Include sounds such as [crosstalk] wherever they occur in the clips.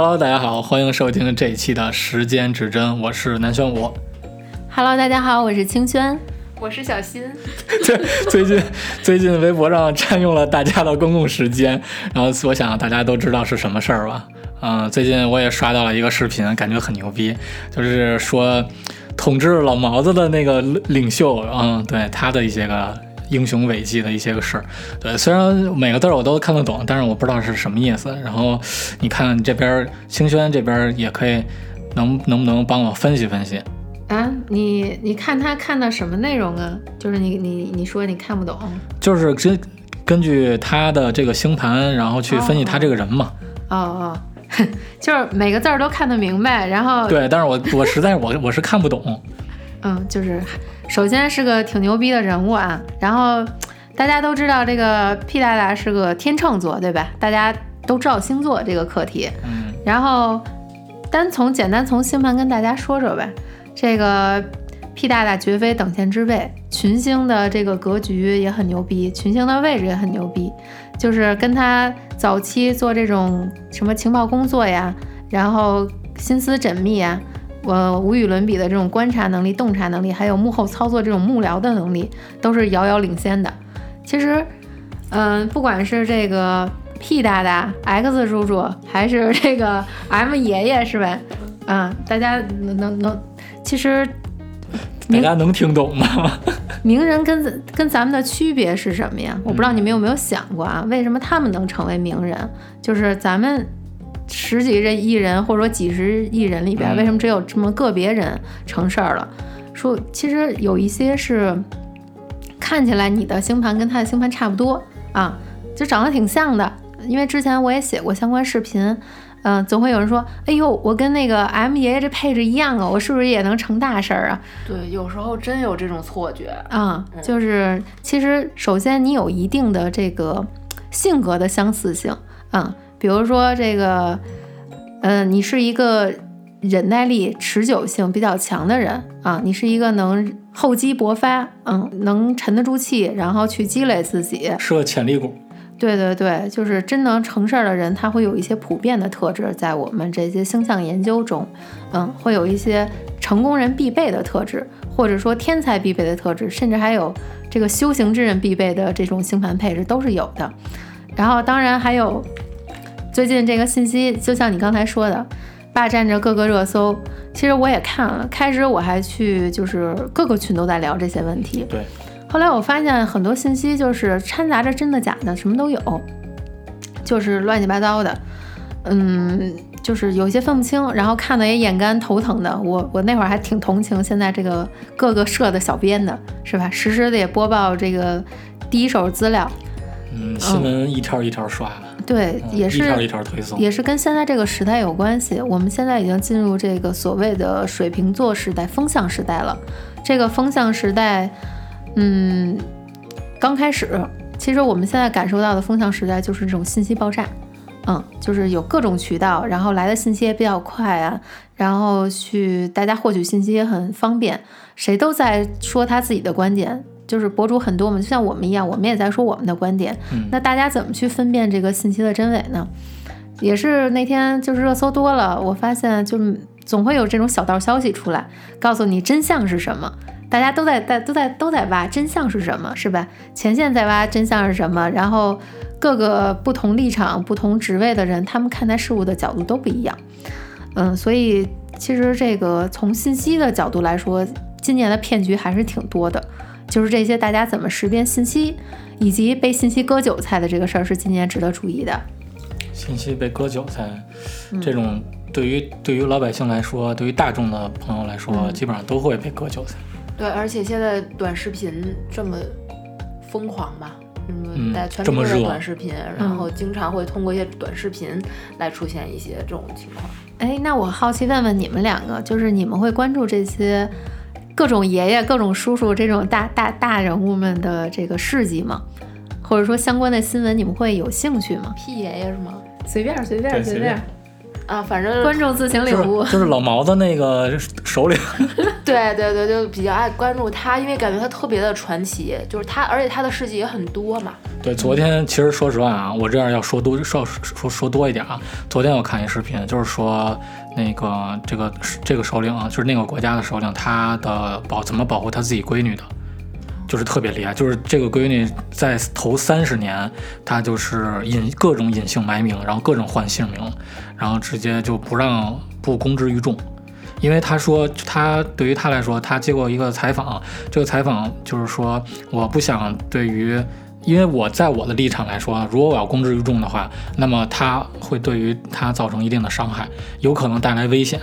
Hello，大家好，欢迎收听这一期的时间指针，我是南玄武。Hello，大家好，我是清轩。我是小新，[laughs] 对，最近最近微博上占用了大家的公共时间，然后我想大家都知道是什么事儿吧？嗯，最近我也刷到了一个视频，感觉很牛逼，就是说统治老毛子的那个领袖，嗯，对他的一些个英雄伟绩的一些个事儿。对，虽然每个字儿我都看得懂，但是我不知道是什么意思。然后你看这边清轩这边也可以，能能不能帮我分析分析？啊，你你看他看的什么内容啊？就是你你你说你看不懂，就是根根据他的这个星盘，然后去分析他这个人嘛。哦哦，[laughs] 就是每个字儿都看得明白，然后对，但是我 [laughs] 我实在我我是看不懂。嗯，就是首先是个挺牛逼的人物啊，然后大家都知道这个 P 大大是个天秤座，对吧？大家都知道星座这个课题，嗯，然后单从简单从星盘跟大家说说呗。这个 P 大大绝非等闲之辈，群星的这个格局也很牛逼，群星的位置也很牛逼，就是跟他早期做这种什么情报工作呀，然后心思缜密呀，我无与伦比的这种观察能力、洞察能力，还有幕后操作这种幕僚的能力，都是遥遥领先的。其实，嗯、不管是这个 P 大大、X 叔叔，还是这个 M 爷爷，是吧？啊、大家能能能，其实大家能听懂吗？名人跟跟咱们的区别是什么呀？我不知道你们有没有想过啊？为什么他们能成为名人？就是咱们十几个亿人或者说几十亿人里边，嗯为什么只有这么个别人成事儿了？说其实有一些是看起来你的星盘跟他的星盘差不多啊，就长得挺像的。因为之前我也写过相关视频，嗯、总会有人说：“哎呦，我跟那个 M 爷爷这配置一样啊，我是不是也能成大事儿啊？”对，有时候真有这种错觉。啊，就是其实首先你有一定的这个性格的相似性，嗯，比如说这个，嗯、你是一个忍耐力、持久性比较强的人啊，你是一个能厚积薄发，嗯，能沉得住气，然后去积累自己，是个潜力股。对对对，就是真能成事儿的人，他会有一些普遍的特质，在我们这些星象研究中，嗯，会有一些成功人必备的特质，或者说天才必备的特质，甚至还有这个修行之人必备的这种星盘配置都是有的。然后当然还有最近这个信息，就像你刚才说的，霸占着各个热搜。其实我也看了，开始我还去就是各个群都在聊这些问题，对，后来我发现很多信息就是掺杂着真的假的，什么都有，就是乱七八糟的，嗯，就是有些分不清，然后看的也眼干头疼的。我我那会儿还挺同情现在这个各个社的小编的，是吧？实时的也播报这个第一手资料，嗯，新闻一条一条刷，对，嗯也是一条一条推送。也是跟现在这个时代有关系。我们现在已经进入这个所谓的水瓶座时代、风向时代了。这个风向时代，嗯，刚开始，其实我们现在感受到的风向时代就是这种信息爆炸。嗯，就是有各种渠道，然后来的信息也比较快啊，然后去大家获取信息也很方便，谁都在说他自己的观点，就是博主很多嘛，就像我们一样，我们也在说我们的观点。嗯那大家怎么去分辨这个信息的真伪呢？也是那天就是热搜多了，我发现就总会有这种小道消息出来，告诉你真相是什么。大家都在在都在都在挖真相是什么，是吧？前线在挖真相是什么，然后各个不同立场、不同职位的人，他们看待事物的角度都不一样。嗯，所以其实这个从信息的角度来说，今年的骗局还是挺多的。就是这些大家怎么识别信息，以及被信息割韭菜的这个事儿，是今年值得注意的。信息被割韭菜，嗯这种对于对于老百姓来说，对于大众的朋友来说，嗯基本上都会被割韭菜。对，而且现在短视频这么疯狂吧，嗯嗯，大家全都在这么热短视频，然后经常会通过一些短视频来出现一些这种情况。哎，那我好奇问问你们两个，就是你们会关注这些各种爷爷、各种叔叔这种大大大人物们的这个事迹吗？或者说相关的新闻，你们会有兴趣吗？屁爷爷是吗？随便随便随便啊，反正观众自行领悟就是。就是老毛的那个首领，[laughs] 对对对，就比较爱关注他，因为感觉他特别的传奇，就是他，而且他的事迹也很多嘛。对，昨天其实说实话啊，我这样要说多说说说多一点啊。昨天我看一视频，就是说那个这个这个首领啊，就是那个国家的首领，他的保怎么保护他自己闺女的，就是特别厉害。就是这个闺女在头三十年，她就是隐各种隐姓埋名，然后各种换姓名，然后直接就不让不公之于众。因为他说，他对于他来说，他接过一个采访，这个采访就是说，我不想对于，因为我在我的立场来说，如果我要公之于众的话，那么他会对于他造成一定的伤害，有可能带来危险，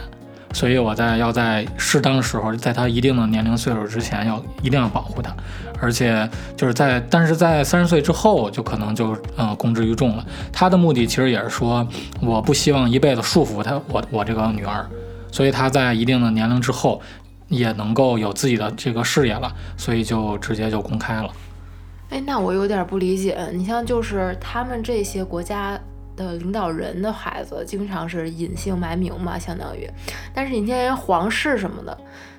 所以我在要在适当时候，在他一定的年龄岁数之前，要一定要保护他，而且就是在，但是在三十岁之后，就可能就呃公之于众了。他的目的其实也是说，我不希望一辈子束缚他，我我这个女儿。所以他在一定的年龄之后，也能够有自己的这个事业了，所以就直接就公开了。哎，那我有点不理解，你像就是他们这些国家的领导人的孩子，经常是隐姓埋名嘛，相当于，但是你像人皇室什么的，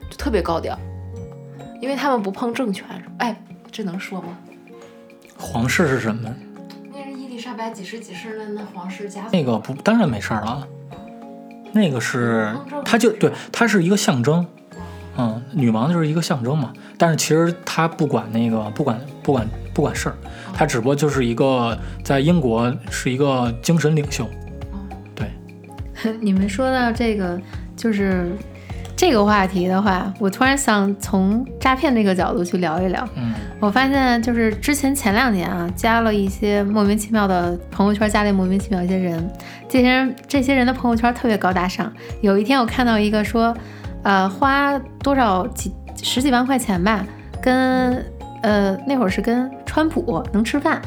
就特别高调，因为他们不碰政权。哎，这能说吗？皇室是什么？那是伊丽莎白几世几世的那皇室家族。那个不，当然没事儿了。那个是，它就对，它是一个象征。嗯，女王就是一个象征嘛。但是其实她不管那个，不管不管不管事儿，他只不过就是一个在英国是一个精神领袖。对，[laughs] 你们说到这个，就是这个话题的话，我突然想从诈骗这个角度去聊一聊。嗯，我发现就是之前前两年啊，加了一些莫名其妙的朋友圈，加了莫名其妙一些人，这些人这些人的朋友圈特别高大上。有一天我看到一个说，呃，花多少几十几万块钱吧，跟呃那会儿是跟川普能吃饭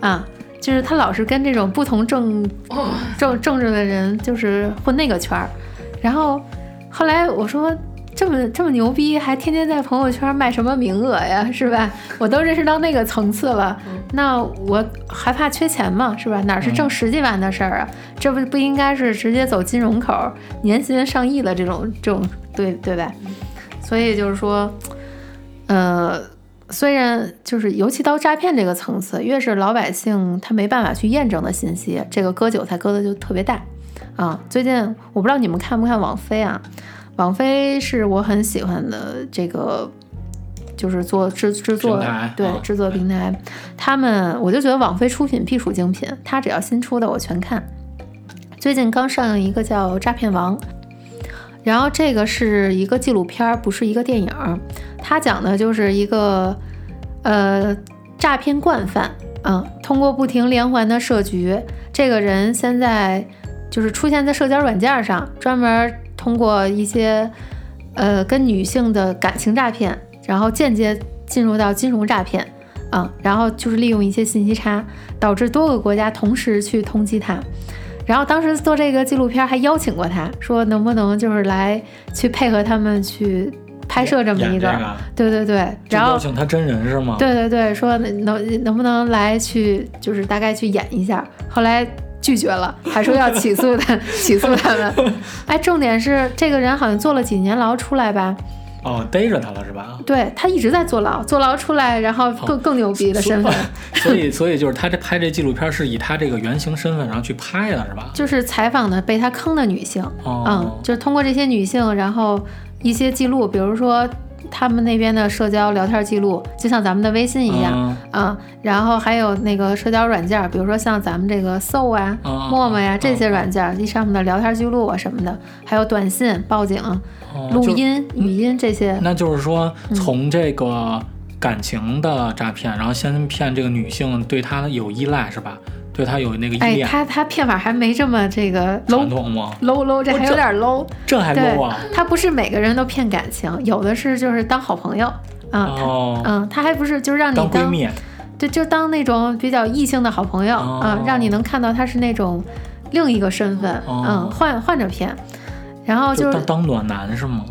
啊，就是他老是跟这种不同政政政治的人就是混那个圈儿，然后后来我说。这么这么牛逼，还天天在朋友圈卖什么名额呀，是吧？我都认识到那个层次了，那我还怕缺钱吗？是吧？哪是挣十几万的事儿啊？这不不应该是直接走金融口，年薪上亿的这种这种，对对吧？所以就是说，呃，虽然就是尤其到诈骗这个层次，越是老百姓他没办法去验证的信息，这个割韭菜割的就特别大啊。最近我不知道你们看不看网飞啊？网飞是我很喜欢的这个，就是做制制作对制作平台，他们我就觉得网飞出品必属精品，他只要新出的我全看。最近刚上映一个叫《诈骗王》，然后这个是一个纪录片，不是一个电影。它讲的就是一个呃诈骗惯犯，嗯，通过不停连环的设局，这个人现在就是出现在社交软件上，专门。通过一些，呃，跟女性的感情诈骗，然后间接进入到金融诈骗，啊，然后就是利用一些信息差，导致多个国家同时去通缉他。然后当时做这个纪录片还邀请过他，说能不能就是来去配合他们去拍摄这么一个，对对对，然后邀请他真人是吗？对对对，说能能不能来去就是大概去演一下，后来。拒绝了，还说要起诉他，[laughs] 起诉他们。哎，重点是这个人好像坐了几年牢出来吧？哦，逮着他了是吧？对他一直在坐牢，坐牢出来，然后更更牛逼的身份。[laughs] 所以，所以就是他这拍这纪录片是以他这个原型身份然后去拍的是吧？就是采访的被他坑的女性，嗯，就是通过这些女性，然后一些记录，比如说。他们那边的社交聊天记录就像咱们的微信一样啊，然后还有那个社交软件，比如说像咱们这个 So 啊、陌陌呀这些软件，这上面的聊天记录啊什么的，还有短信、报警、录音、语音这些。那就是说，从这个感情的诈骗，然后先骗这个女性对他有依赖，是吧？对他有那个依恋，哎，他他骗法还没这么这个 low 吗？low low，这还有点 low，这还 low 啊？他不是每个人都骗感情，有的是就是当好朋友。啊，嗯，他还不是就是让你当闺蜜，对，就当那种比较异性的好朋友啊，让你能看到他是那种另一个身份，嗯，换换着骗，然后就是当暖男是吗？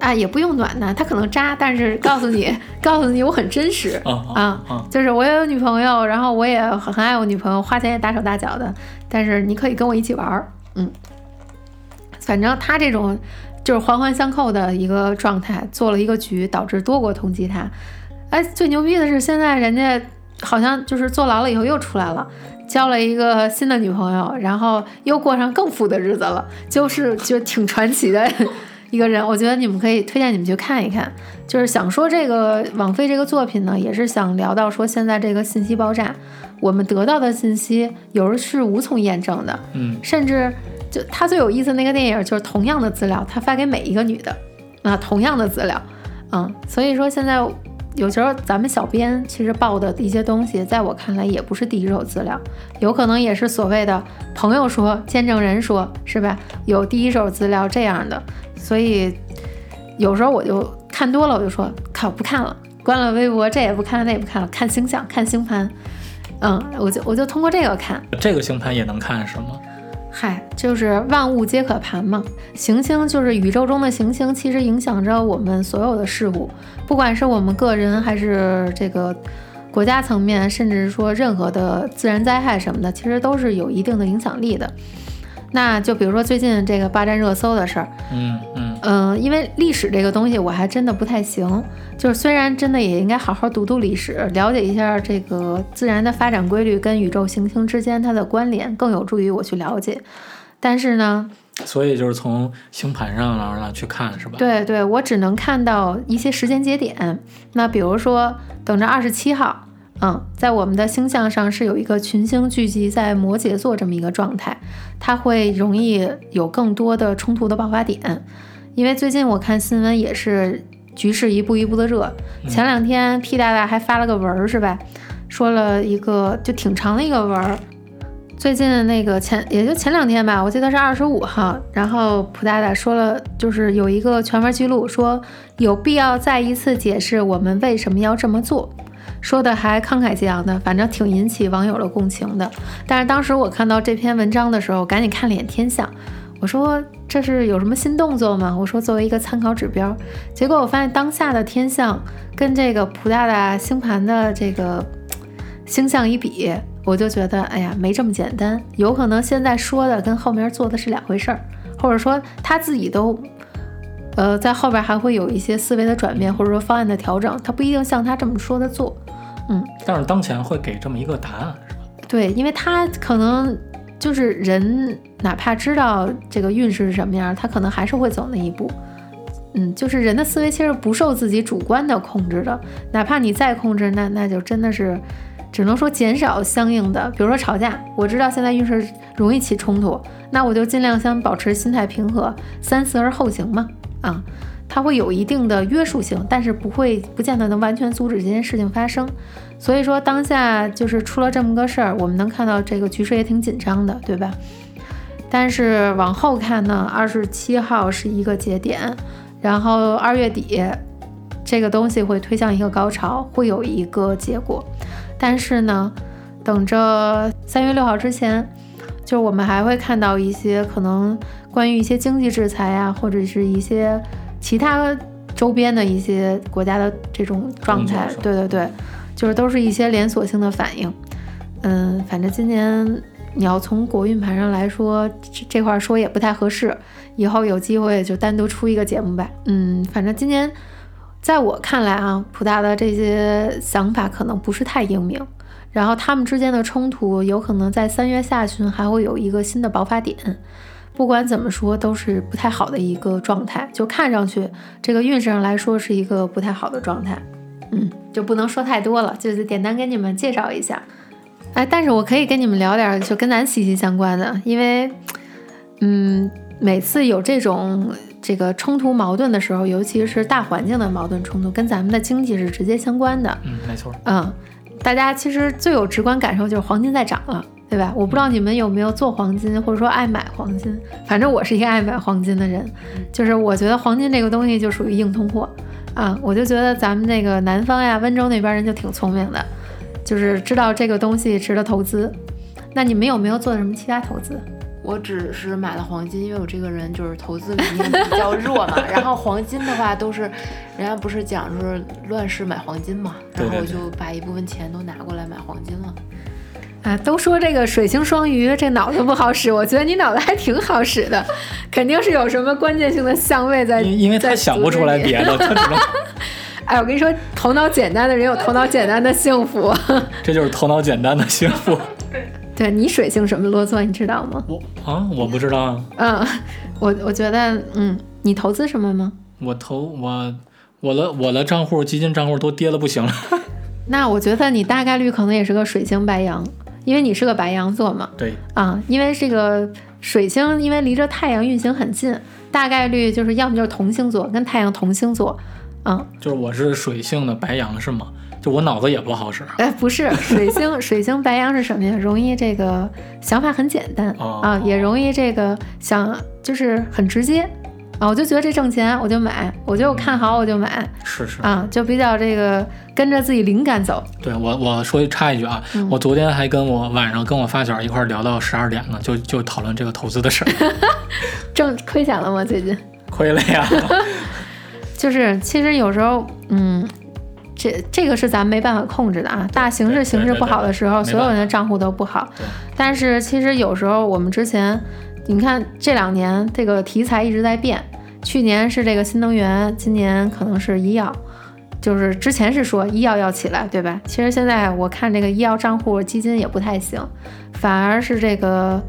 啊，也不用暖男，他可能渣，但是 [laughs] 告诉你，告诉你我很真实啊，就是我也有女朋友，然后我也很爱我女朋友，花钱也大手大脚的，但是你可以跟我一起玩儿，嗯，反正他这种就是环环相扣的一个状态，做了一个局，导致多国通缉他。哎，最牛逼的是现在人家好像就是坐牢了以后又出来了，交了一个新的女朋友，然后又过上更富的日子了，就是就挺传奇的一个人。我觉得你们可以推荐你们去看一看。就是想说这个网飞这个作品呢，也是想聊到说现在这个信息爆炸，我们得到的信息有时是无从验证的，嗯，甚至就他最有意思那个电影就是同样的资料，他发给每一个女的啊，同样的资料，嗯，所以说现在有时候咱们小编其实报的一些东西，在我看来也不是第一手资料，有可能也是所谓的朋友说、见证人说，是吧？有第一手资料这样的，所以有时候我就看多了，我就说靠不看了，关了微博，这也不看，那也不看了，看星象，看星盘，嗯，我就我就通过这个看。这个星盘也能看是吗？嗨，就是万物皆可盘嘛。行星就是宇宙中的行星，其实影响着我们所有的事物，不管是我们个人还是这个国家层面，甚至说任何的自然灾害什么的，其实都是有一定的影响力的。那就比如说最近这个霸占热搜的事儿，嗯嗯，嗯，因为历史这个东西我还真的不太行，就是虽然真的也应该好好读读历史，了解一下这个自然的发展规律跟宇宙行星之间它的关联，更有助于我去了解。但是呢，所以就是从星盘上然后去看是吧？对对，我只能看到一些时间节点。那比如说，等着二十七号，嗯，在我们的星象上是有一个群星聚集在摩羯座这么一个状态，它会容易有更多的冲突的爆发点。因为最近我看新闻也是局势一步一步的热，前两天 P 大大还发了个文儿是吧？说了一个就挺长的一个文儿。最近那个前也就前两天吧，我记得是二十五号，然后普大大说了，就是有一个全文记录，说有必要再一次解释我们为什么要这么做，说的还慷慨激昂的，反正挺引起网友的共情的。但是当时我看到这篇文章的时候，赶紧看了眼天象，我说这是有什么新动作吗？我说作为一个参考指标，结果我发现当下的天象跟这个普大大星盘的这个星象一比。我就觉得，哎呀，没这么简单，有可能现在说的跟后面做的是两回事儿，或者说他自己都，呃，在后边还会有一些思维的转变，或者说方案的调整，他不一定像他这么说的做，嗯。但是当前会给这么一个答案，是吧？对，因为他可能就是人，哪怕知道这个运势是什么样，他可能还是会走那一步，嗯，就是人的思维其实不受自己主观的控制的，哪怕你再控制，那那就真的是。只能说减少相应的，比如说吵架，我知道现在运势容易起冲突，那我就尽量先保持心态平和，三思而后行嘛。啊，它会有一定的约束性，但是不会不见得能完全阻止这件事情发生。所以说当下就是出了这么个事儿，我们能看到这个局势也挺紧张的，对吧？但是往后看呢，二十七号是一个节点，然后二月底这个东西会推向一个高潮，会有一个结果。但是呢，等着三月六号之前，就是我们还会看到一些可能关于一些经济制裁啊，或者是一些其他周边的一些国家的这种状态。对对对，就是都是一些连锁性的反应。嗯，反正今年你要从国运盘上来说，这这块说也不太合适，以后有机会就单独出一个节目吧。嗯，反正今年。在我看来啊，普大的这些想法可能不是太英明，然后他们之间的冲突有可能在三月下旬还会有一个新的爆发点。不管怎么说，都是不太好的一个状态，就看上去这个运势上来说是一个不太好的状态。嗯，就不能说太多了，就是简单跟你们介绍一下。哎，但是我可以跟你们聊点就跟咱息息相关的，因为，嗯，每次有这种。这个冲突矛盾的时候，尤其是大环境的矛盾冲突，跟咱们的经济是直接相关的。嗯，没错。嗯，大家其实最有直观感受就是黄金在涨了，对吧？我不知道你们有没有做黄金，或者说爱买黄金。反正我是一个爱买黄金的人，就是我觉得黄金这个东西就属于硬通货啊。我就觉得咱们那个南方呀，温州那边人就挺聪明的，就是知道这个东西值得投资。那你们有没有做什么其他投资？我只是买了黄金，因为我这个人就是投资理念比较弱嘛。[laughs] 然后黄金的话都是，人家不是讲就是乱世买黄金嘛，然后我就把一部分钱都拿过来买黄金了。啊，都说这个水星双鱼这脑子不好使，我觉得你脑子还挺好使的。肯定是有什么关键性的相位在，因因为他在想不出来别的，他只能 [laughs] 哎，我跟你说，头脑简单的人有头脑简单的幸福。[laughs] 这就是头脑简单的幸福。[laughs] 对你水星什么落座，你知道吗？我啊，我不知道啊，嗯，我我觉得，嗯，你投资什么吗？我投我我的我的账户基金账户都跌的不行了。那我觉得你大概率可能也是个水星白羊，因为你是个白羊座嘛。对，啊，因为这个水星因为离着太阳运行很近，大概率就是要么就是同星座，跟太阳同星座。嗯，就是我是水性的白羊是吗？就我脑子也不好使。哎，不是，水星 [laughs] 水星白羊是什么呀？容易这个想法很简单、哦啊，也容易这个想就是很直接啊。我就觉得这挣钱我就买，我觉得我看好我就买是是，啊，就比较这个跟着自己灵感走。对我我说插一句啊，嗯我昨天还跟我晚上跟我发小一块儿聊到十二点呢，就就讨论这个投资的事儿，[laughs] 挣亏钱了吗？最近？[laughs] 亏了呀。[laughs] 就是其实有时候，嗯，这这个是咱没办法控制的啊。大形势形势不好的时候，所有人的账户都不好。但是其实有时候我们之前，你看这两年这个题材一直在变，去年是这个新能源，今年可能是医药。就是之前是说医药要起来，对吧？其实现在我看这个医药账户基金也不太行，反而是这个，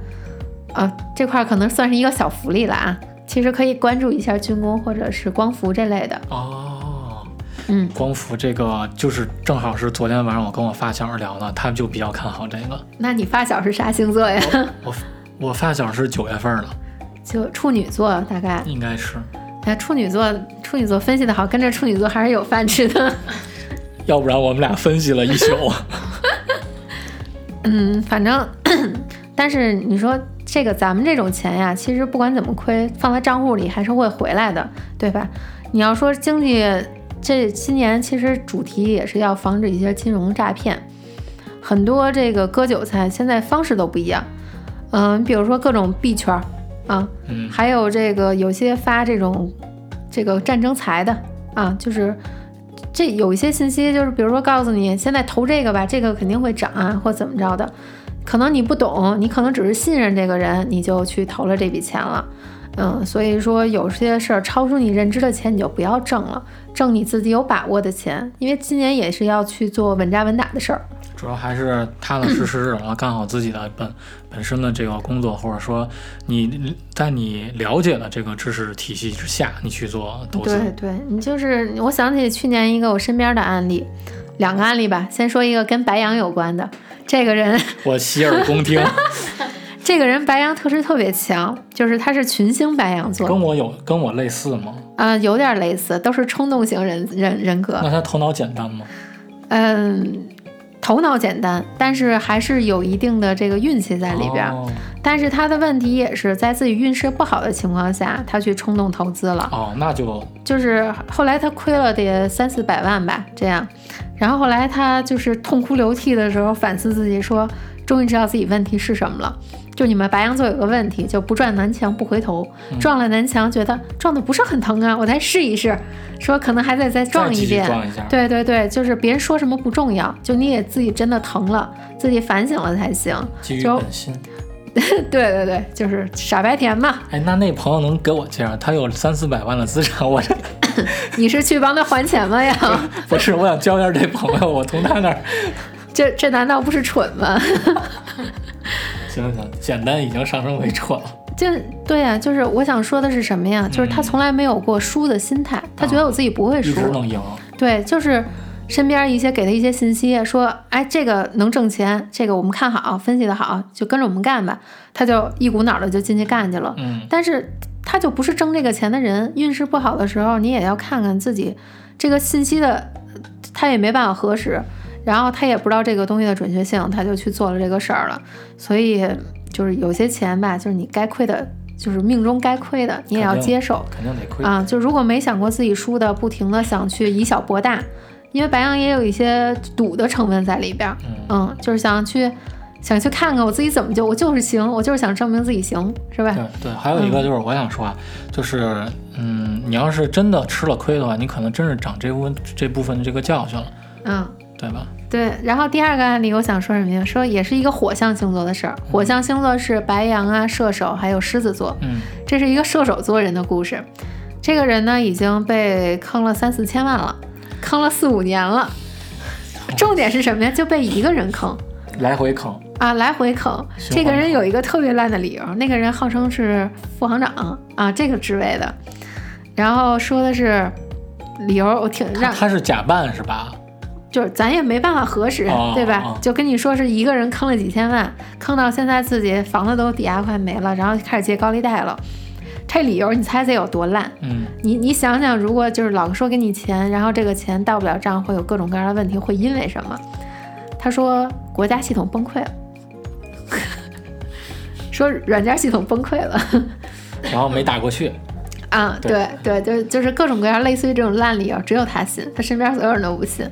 呃，这块儿可能算是一个小福利了啊。其实可以关注一下军工或者是光伏这类的。哦，嗯，光伏这个就是正好是昨天晚上我跟我发小聊的，他们就比较看好这个。那你发小是啥星座呀？我我发小是九月份的，就处女座，大概。应该是，哎，处女座，处女座分析的好，跟着处女座还是有饭吃的。[laughs] 要不然我们俩分析了一宿。嗯，反正，但是你说这个咱们这种钱呀，其实不管怎么亏，放在账户里还是会回来的，对吧？你要说经济，这今年其实主题也是要防止一些金融诈骗，很多这个割韭菜现在方式都不一样。嗯，比如说各种币圈儿啊，嗯，还有这个有些发这种这个战争财的啊，就是这有一些信息，就是比如说告诉你现在投这个吧，这个肯定会涨啊，或怎么着的，可能你不懂，你可能只是信任这个人，你就去投了这笔钱了。嗯，所以说有些事儿超出你认知的钱，你就不要挣了，挣你自己有把握的钱，因为今年也是要去做稳扎稳打的事儿。主要还是踏踏实实的 [coughs] 干好自己的本本身的这个工作，或者说你在你了解的这个知识体系之下，你去做投资。对对，你就是我想起去年一个我身边的案例，两个案例吧。先说一个跟白羊有关的，这个人，[laughs] 我洗耳恭听，[laughs] 这个人白羊特质特别强，就是他是群星白羊座，跟我有跟我类似吗？啊、有点类似，都是冲动型人人人格那。他头脑简单吗？嗯，头脑简单，但是还是有一定的这个运气在里边但是他的问题也是在自己运势不好的情况下，他去冲动投资了。哦，那就就是后来他亏了得三四百万吧，这样，然后后来他就是痛哭流涕的时候反思自己说，终于知道自己问题是什么了。就你们白羊座有个问题，就不撞南墙不回头，撞了南墙觉得撞的不是很疼啊，我再试一试，说可能还得再撞一遍。撞一下。对对对，就是别人说什么不重要，就你也自己真的疼了，自己反省了才行。基于就本心。[laughs] 对对对，就是傻白甜嘛。哎，那那朋友能给我介绍？他有三四百万的资产，我这 [coughs] 你是去帮他还钱吗呀？[laughs] 不是，我想交一下这朋友，我从他那儿。这这难道不是蠢吗？行行，简单已经上升为蠢了。就对呀、就是我想说的是什么呀？就是他从来没有过输的心态，他觉得我自己不会一输。直能赢。对，就是身边一些给他一些信息，说，哎，这个能挣钱，这个我们看好，分析的好，就跟着我们干吧。他就一股脑的就进去干去了。嗯，但是他就不是挣这个钱的人，运势不好的时候，你也要看看自己这个信息的，他也没办法核实，然后他也不知道这个东西的准确性，他就去做了这个事儿了。所以就是有些钱吧，就是你该亏的，就是命中该亏的，你也要接受肯定得亏。啊。就如果没想过自己输的，不停的想去以小博大，因为白羊也有一些赌的成分在里边儿，嗯，嗯，就是想去想去看看我自己怎么就我就是行，我就是想证明自己行，是吧？对对，还有一个就是我想说啊，就是嗯，你要是真的吃了亏的话，你可能真是长这部分这部分的这个教训了。嗯，对吧？对，然后第二个案例我想说什么呀？说也是一个火象星座的事儿。火象星座是白羊啊、射手还有狮子座，嗯这是一个射手座人的故事。这个人呢已经被坑了三四千万了，坑了四五年了。[laughs] 重点是什么呀？就被一个人坑来回坑，啊，来回坑。这个人有一个特别烂的理由，那个人号称是副行长啊，这个职位的，然后说的是理由，我挺他让他是假扮是吧？就是咱也没办法核实，哦对吧？哦就跟你说是一个人坑了几千万，坑到现在自己房子都抵押快没了，然后开始借高利贷了。这理由你猜猜有多烂？嗯，你你想想，如果就是老说给你钱，然后这个钱到不了账，会有各种各样的问题，会因为什么？他说国家系统崩溃了，[laughs] 说软件系统崩溃了。然后没打过去，啊，对对对，就就是各种各样类似于这种烂理由，只有他信，他身边所有人都不信，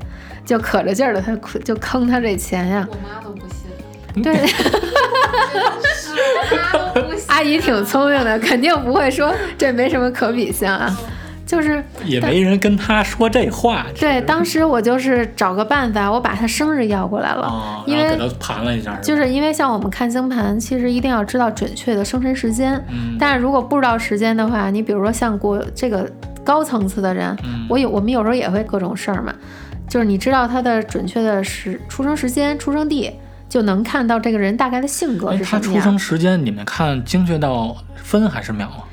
就可着劲儿的他就坑他这钱呀。我妈都不信，[laughs] 对，[laughs] 是我妈都不信。阿姨挺聪明的，肯定不会说这没什么可比性啊。就是也没人跟他说这话。对，当时我就是找个办法，我把他生日要过来了，啊，因为给他盘了一下，就是是因为像我们看星盘，其实一定要知道准确的生辰时间。嗯但是如果不知道时间的话，你比如说像国这个高层次的人，嗯我有我们有时候也会各种事儿嘛，就是你知道他的准确的时出生时间、出生地，就能看到这个人大概的性格哎，是什么样，他出生时间你们看精确到分还是秒啊？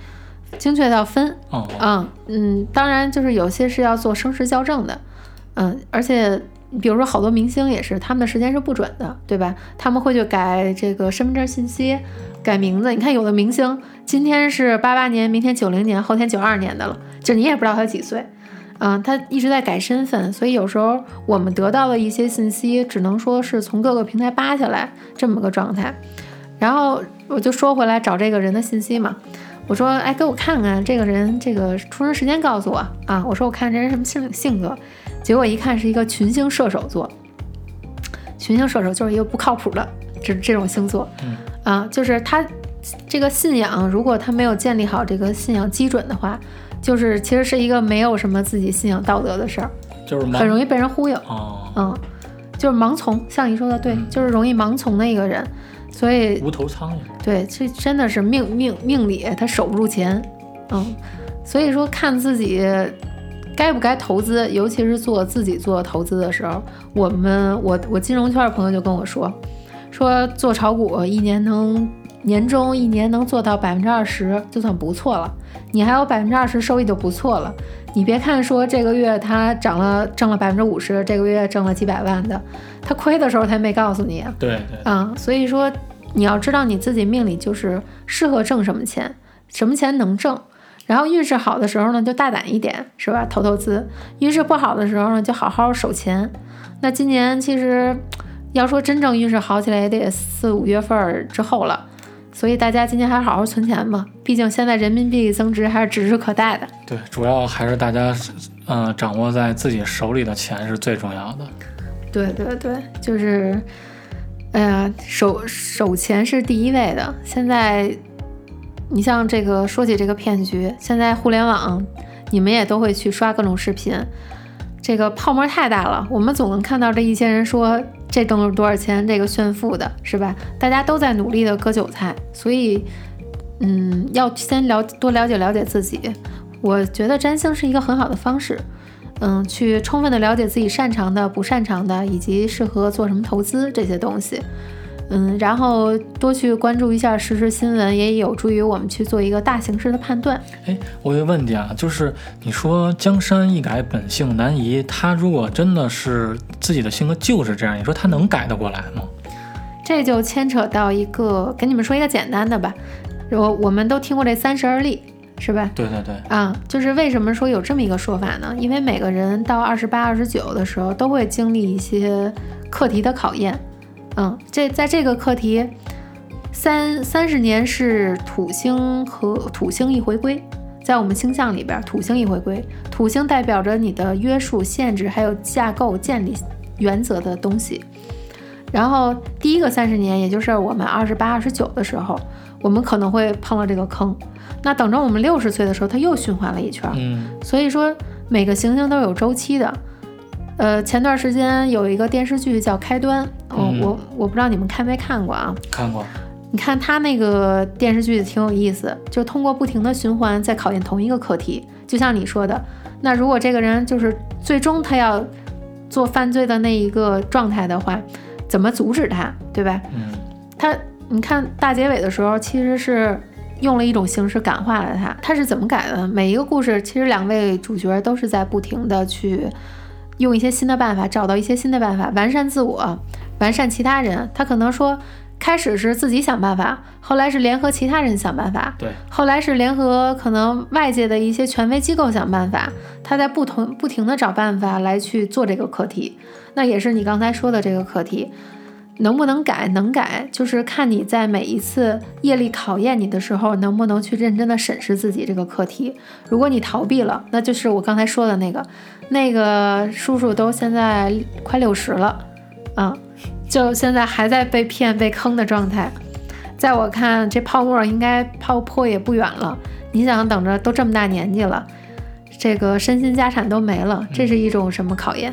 精确到分。哦，嗯嗯，当然就是有些是要做生时校正的，嗯，而且比如说好多明星也是，他们的时间是不准的，对吧？他们会去改这个身份证信息，改名字。你看有的明星今天是八八年，明天九零年，后天九二年的了，就你也不知道他几岁。嗯，他一直在改身份，所以有时候我们得到的一些信息，只能说是从各个平台扒下来这么个状态。然后我就说回来找这个人的信息嘛，我说，哎，给我看看这个人这个出生时间，告诉我啊。我说我看这人什么性性格，结果一看是一个群星射手座。群星射手就是一个不靠谱的这这种星座，嗯啊，就是他这个信仰，如果他没有建立好这个信仰基准的话，就是其实是一个没有什么自己信仰道德的事儿，就是很容易被人忽悠。哦，嗯，就是盲从，像你说的对，嗯就是容易盲从的一个人，所以无头苍蝇。对，这真的是命命命里他守不住钱，嗯，所以说看自己该不该投资，尤其是做自己做投资的时候，我们我我金融圈的朋友就跟我说，说做炒股一年能年终一年能做到百分之二十就算不错了，你还有百分之二十收益就不错了。你别看说这个月他涨了挣了百分之五十，这个月挣了几百万的，他亏的时候他没告诉你啊。对对，啊、所以说你要知道你自己命里就是适合挣什么钱，什么钱能挣。然后运势好的时候呢，就大胆一点，是吧？投投资。运势不好的时候呢，就好好守钱。那今年其实要说真正运势好起来，也得四五月份儿之后了。所以大家今年还是好好存钱吧，毕竟现在人民币增值还是指日可待的。对，主要还是大家，嗯、掌握在自己手里的钱是最重要的。对对对，就是，哎呀，手手钱是第一位的。现在，你像这个说起这个骗局，现在互联网，你们也都会去刷各种视频，这个泡沫太大了，我们总能看到这一些人说这挣了多少钱，这个炫富的是吧？大家都在努力的割韭菜，所以，嗯，要先了多了解了解自己。我觉得占星是一个很好的方式。嗯，去充分的了解自己擅长的、不擅长的，以及适合做什么投资这些东西。嗯，然后多去关注一下时事新闻，也有助于我们去做一个大形势的判断。哎，我有个问题啊，就是你说江山易改，本性难移，他如果真的是自己的性格就是这样，你说他能改得过来吗？这就牵扯到一个，给你们说一个简单的吧。我我们都听过这三十而立，是吧？对对对，啊，就是为什么说有这么一个说法呢？因为每个人到二十八、二十九的时候，都会经历一些课题的考验。嗯，这在这个课题，三三十年是土星和土星一回归，在我们星象里边，土星一回归，土星代表着你的约束、限制还有架构、建立原则的东西。然后第一个三十年，也就是我们二十八、二十九的时候，我们可能会碰到这个坑。那等着我们六十岁的时候，它又循环了一圈儿。嗯，所以说，每个行星都有周期的。呃，前段时间有一个电视剧叫《开端》，哦，嗯我我不知道你们看没看过啊？看过，你看他那个电视剧挺有意思，就通过不停的循环在考验同一个课题。就像你说的，那如果这个人就是最终他要做犯罪的那一个状态的话，怎么阻止他，对吧？嗯他你看大结尾的时候，其实是用了一种形式感化了他。他是怎么改的？每一个故事，其实两位主角都是在不停的去用一些新的办法，找到一些新的办法，完善自我，完善其他人。他可能说，开始是自己想办法，后来是联合其他人想办法，对，后来是联合可能外界的一些权威机构想办法。他在不同不停的找办法来去做这个课题。那也是你刚才说的这个课题。能不能改？能改，就是看你在每一次业力考验你的时候，能不能去认真的审视自己这个课题。如果你逃避了，那就是我刚才说的那个，那个叔叔都现在快六十了，[laughs] 啊，就现在还在被骗、被坑的状态。在我看，这泡沫应该泡破也不远了。你想等着，都这么大年纪了，这个身心家产都没了，这是一种什么考验？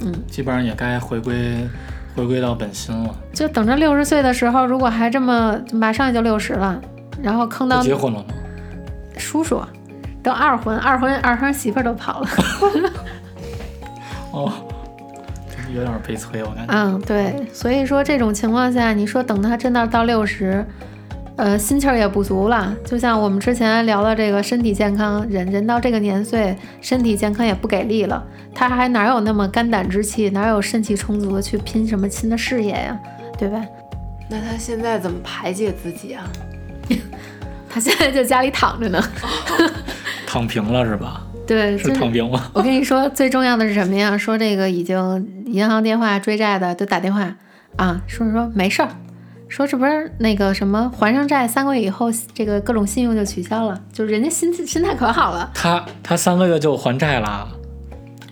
嗯基本上也该回归回归到本心了。就等着六十岁的时候，如果还这么，马上也就六十了，然后坑到结婚了吗？叔叔，都二婚，二婚二婚媳妇儿都跑了。[laughs] 哦，有点悲催，我感觉。嗯，对，所以说这种情况下，你说等他真的到六十，呃，心气儿也不足了。就像我们之前聊的这个身体健康，人人到这个年岁，身体健康也不给力了，他还哪有那么肝胆之气，哪有肾气充足的去拼什么新的事业呀，对吧？那他现在怎么排解自己啊？[laughs] 他现在在家里躺着呢。[laughs] 躺平了是吧？对，是躺平了？我跟你说，最重要的是什么呀？说这个已经银行电话追债的都打电话啊，说说没事儿，说这不是那个什么还上债三个月以后，这个各种信用就取消了，就是人家心心态可好了，他他三个月就还债了，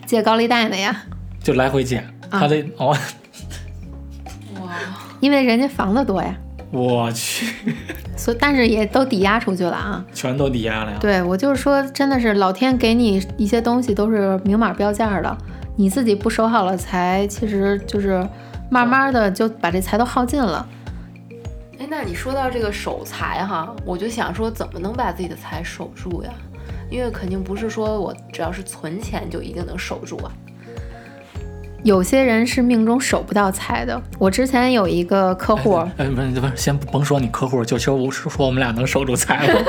借高利贷的呀，就来回借，啊他得哦，哇，因为人家房子多呀，我去，所以但是也都抵押出去了啊。全都抵押了呀。对我就是说，真的是老天给你一些东西都是明码标价的，你自己不守好了财，其实就是慢慢的就把这财都耗尽了。哎，那你说到这个守财哈，我就想说，怎么能把自己的财守住呀？因为肯定不是说我只要是存钱就一定能守住啊。有些人是命中守不到财的。我之前有一个客户，哎，不是不是，先甭说你客户，就说我是说我们俩能守住财了。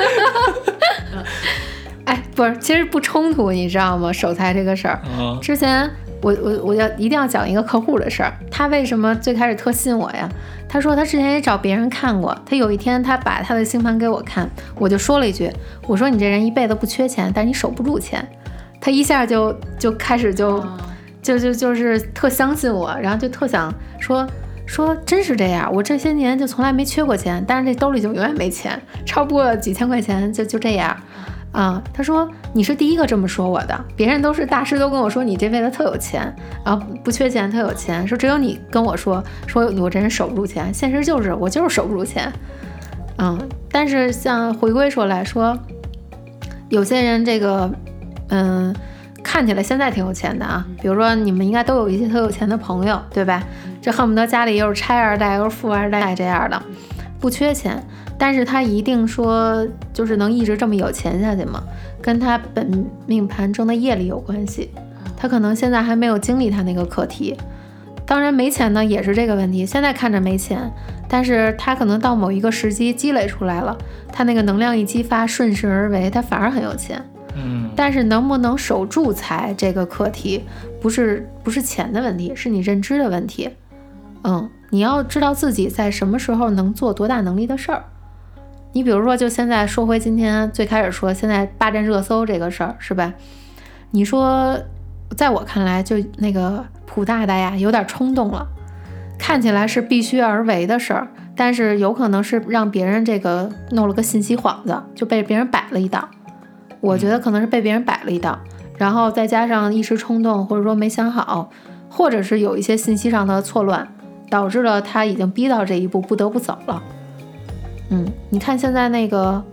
[laughs] 哎，不是，其实不冲突，你知道吗？守财这个事儿，嗯之前我我我要一定要讲一个客户的事儿。他为什么最开始特信我呀？他说他之前也找别人看过，他有一天他把他的星盘给我看，我就说了一句，我说你这人一辈子不缺钱，但是你守不住钱。他一下就就开始就就就就是特相信我，然后就特想说说真是这样，我这些年就从来没缺过钱，但是这兜里就永远没钱，超不过几千块钱就就这样。啊，他说你是第一个这么说我的，别人都是大师都跟我说你这辈子特有钱，啊不缺钱特有钱，说只有你跟我说说我这人守不住钱，现实就是我就是守不住钱，嗯，但是像回归说来说，有些人这个嗯看起来现在挺有钱的啊，比如说你们应该都有一些特有钱的朋友，对吧？这恨不得家里又是拆二代又是富二代这样的，不缺钱。但是他一定说就是能一直这么有钱下去吗？跟他本命盘中的业力有关系。他可能现在还没有经历他那个课题。当然没钱呢也是这个问题。现在看着没钱，但是他可能到某一个时机积累出来了，他那个能量一激发，顺势而为，他反而很有钱。嗯，但是能不能守住财这个课题，不是不是钱的问题，是你认知的问题。嗯，你要知道自己在什么时候能做多大能力的事儿。你比如说，就现在说回今天最开始说，现在霸占热搜这个事儿，是吧？你说，在我看来，就那个普大大呀，有点冲动了，看起来是必须而为的事儿，但是有可能是让别人这个弄了个信息幌子，就被别人摆了一道。我觉得可能是被别人摆了一道，然后再加上一时冲动，或者说没想好，或者是有一些信息上的错乱，导致了他已经逼到这一步，不得不走了。嗯，你看现在那个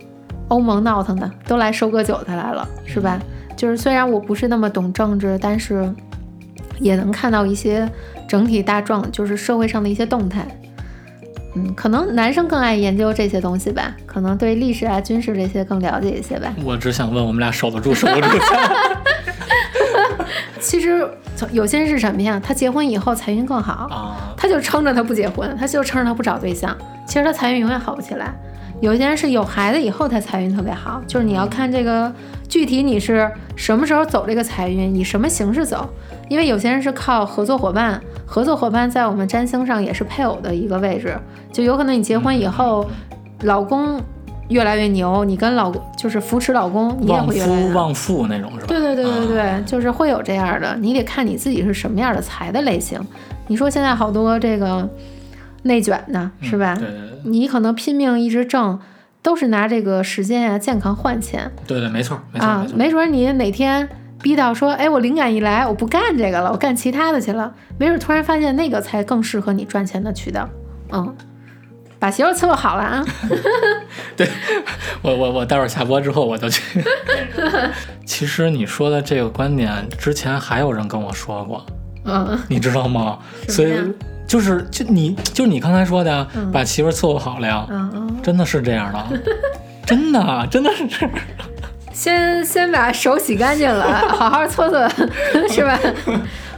欧盟闹腾的，都来收割韭菜来了，是吧？就是虽然我不是那么懂政治，但是也能看到一些整体大状，就是社会上的一些动态。嗯，可能男生更爱研究这些东西吧，可能对历史啊、军事这些更了解一些吧。我只想问，我们俩守得住守不住？[laughs] 其实有些人是什么呀？他结婚以后财运更好啊，他就撑着他不结婚，他就撑着他不找对象。其实他财运永远好不起来。有些人是有孩子以后他财运特别好，就是你要看这个具体你是什么时候走这个财运，以什么形式走。因为有些人是靠合作伙伴，合作伙伴在我们占星上也是配偶的一个位置，就有可能你结婚以后，老公越来越牛，你跟老公就是扶持老公，你也会越来越旺夫那种是吧？对对对对对，就是会有这样的，你得看你自己是什么样的财的类型。你说现在好多这个。内卷呢，是吧？对对对，你可能拼命一直挣，都是拿这个时间呀、健康换钱。对对，没错，没错，啊，没准你哪天逼到说，哎，我灵感一来，我不干这个了，我干其他的去了，没准突然发现那个才更适合你赚钱的渠道。嗯，把媳妇伺候好了啊。[laughs] 对 [laughs] 我，我我待会儿下播之后我就去。[laughs] 其实你说的这个观点，之前还有人跟我说过，嗯，你知道吗？所以。就是就你就是你刚才说的，把媳妇伺候好了呀，真的是这样的，真的真的是这。先先把手洗干净了，好好搓搓，[laughs] 是吧？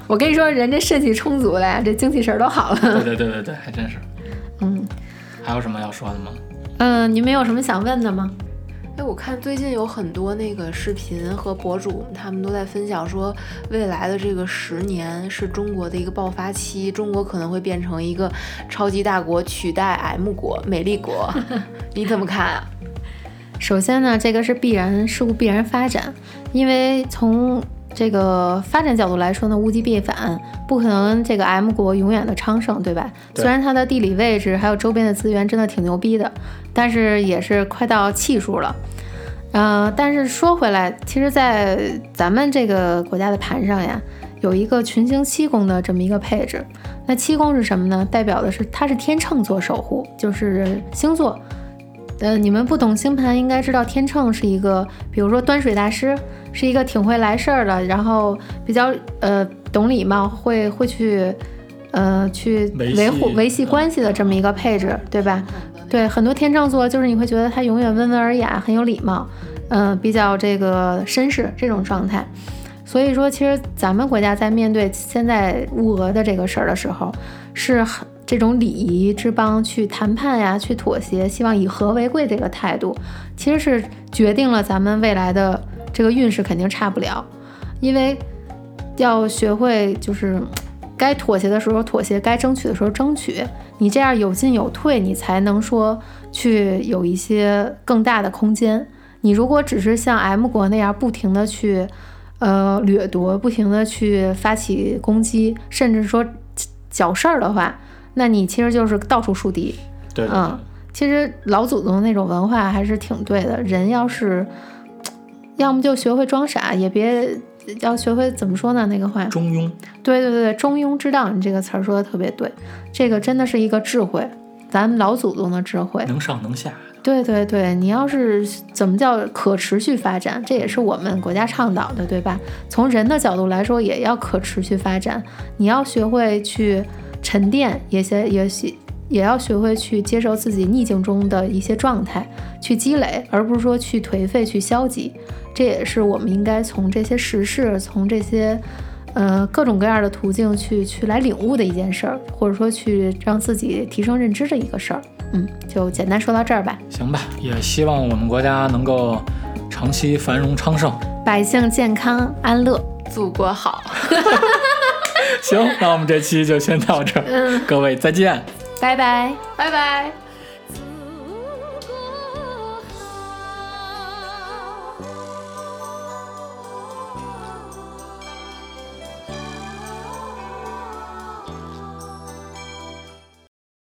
我跟你说，人家肾气充足了呀，这精气神都好了。对对对对对，还真是。嗯，还有什么要说的吗？嗯，你们有什么想问的吗？哎，我看最近有很多那个视频和博主，他们都在分享说，未来的这个十年是中国的一个爆发期，中国可能会变成一个超级大国，取代 M 国、美丽国。[laughs] 你怎么看啊？首先呢，这个是必然事物必然发展，因为从这个发展角度来说呢，物极必反，不可能这个 M 国永远的昌盛，对吧？虽然它的地理位置还有周边的资源真的挺牛逼的。但是也是快到气数了，呃，但是说回来，其实，在咱们这个国家的盘上呀，有一个群星七宫的这么一个配置。那七宫是什么呢？代表的是它是天秤座守护，就是星座。呃，你们不懂星盘，应该知道天秤是一个，比如说端水大师，是一个挺会来事儿的，然后比较呃懂礼貌，会会去呃去维护维系关系的这么一个配置，对吧？对很多天秤座，就是你会觉得他永远温文尔雅，很有礼貌，嗯，比较这个绅士这种状态。所以说，其实咱们国家在面对现在乌俄的这个事儿的时候，是很这种礼仪之邦去谈判呀，去妥协，希望以和为贵这个态度，其实是决定了咱们未来的这个运势肯定差不了，因为要学会就是该妥协的时候妥协，该争取的时候争取。你这样有进有退，你才能说去有一些更大的空间。你如果只是像 M 国那样不停的去，呃掠夺，不停的去发起攻击，甚至说搅事儿的话，那你其实就是到处树敌。对，嗯，其实老祖宗那种文化还是挺对的。人要是要么就学会装傻，也别。要学会怎么说呢？那个话，中庸。对对对中庸之道，你这个词儿说的特别对，这个真的是一个智慧，咱们老祖宗的智慧，能上能下。对对对，你要是怎么叫可持续发展，这也是我们国家倡导的，对吧？从人的角度来说，也要可持续发展，你要学会去沉淀，也些也学，也要学会去接受自己逆境中的一些状态，去积累，而不是说去颓废、去消极。这也是我们应该从这些时事，从这些，呃，各种各样的途径去去来领悟的一件事儿，或者说去让自己提升认知的一个事儿。嗯，就简单说到这儿吧。行吧，也希望我们国家能够长期繁荣昌盛，百姓健康安乐，祖国好。行，那我们这期就先到这儿。嗯，各位再见，拜拜，拜拜。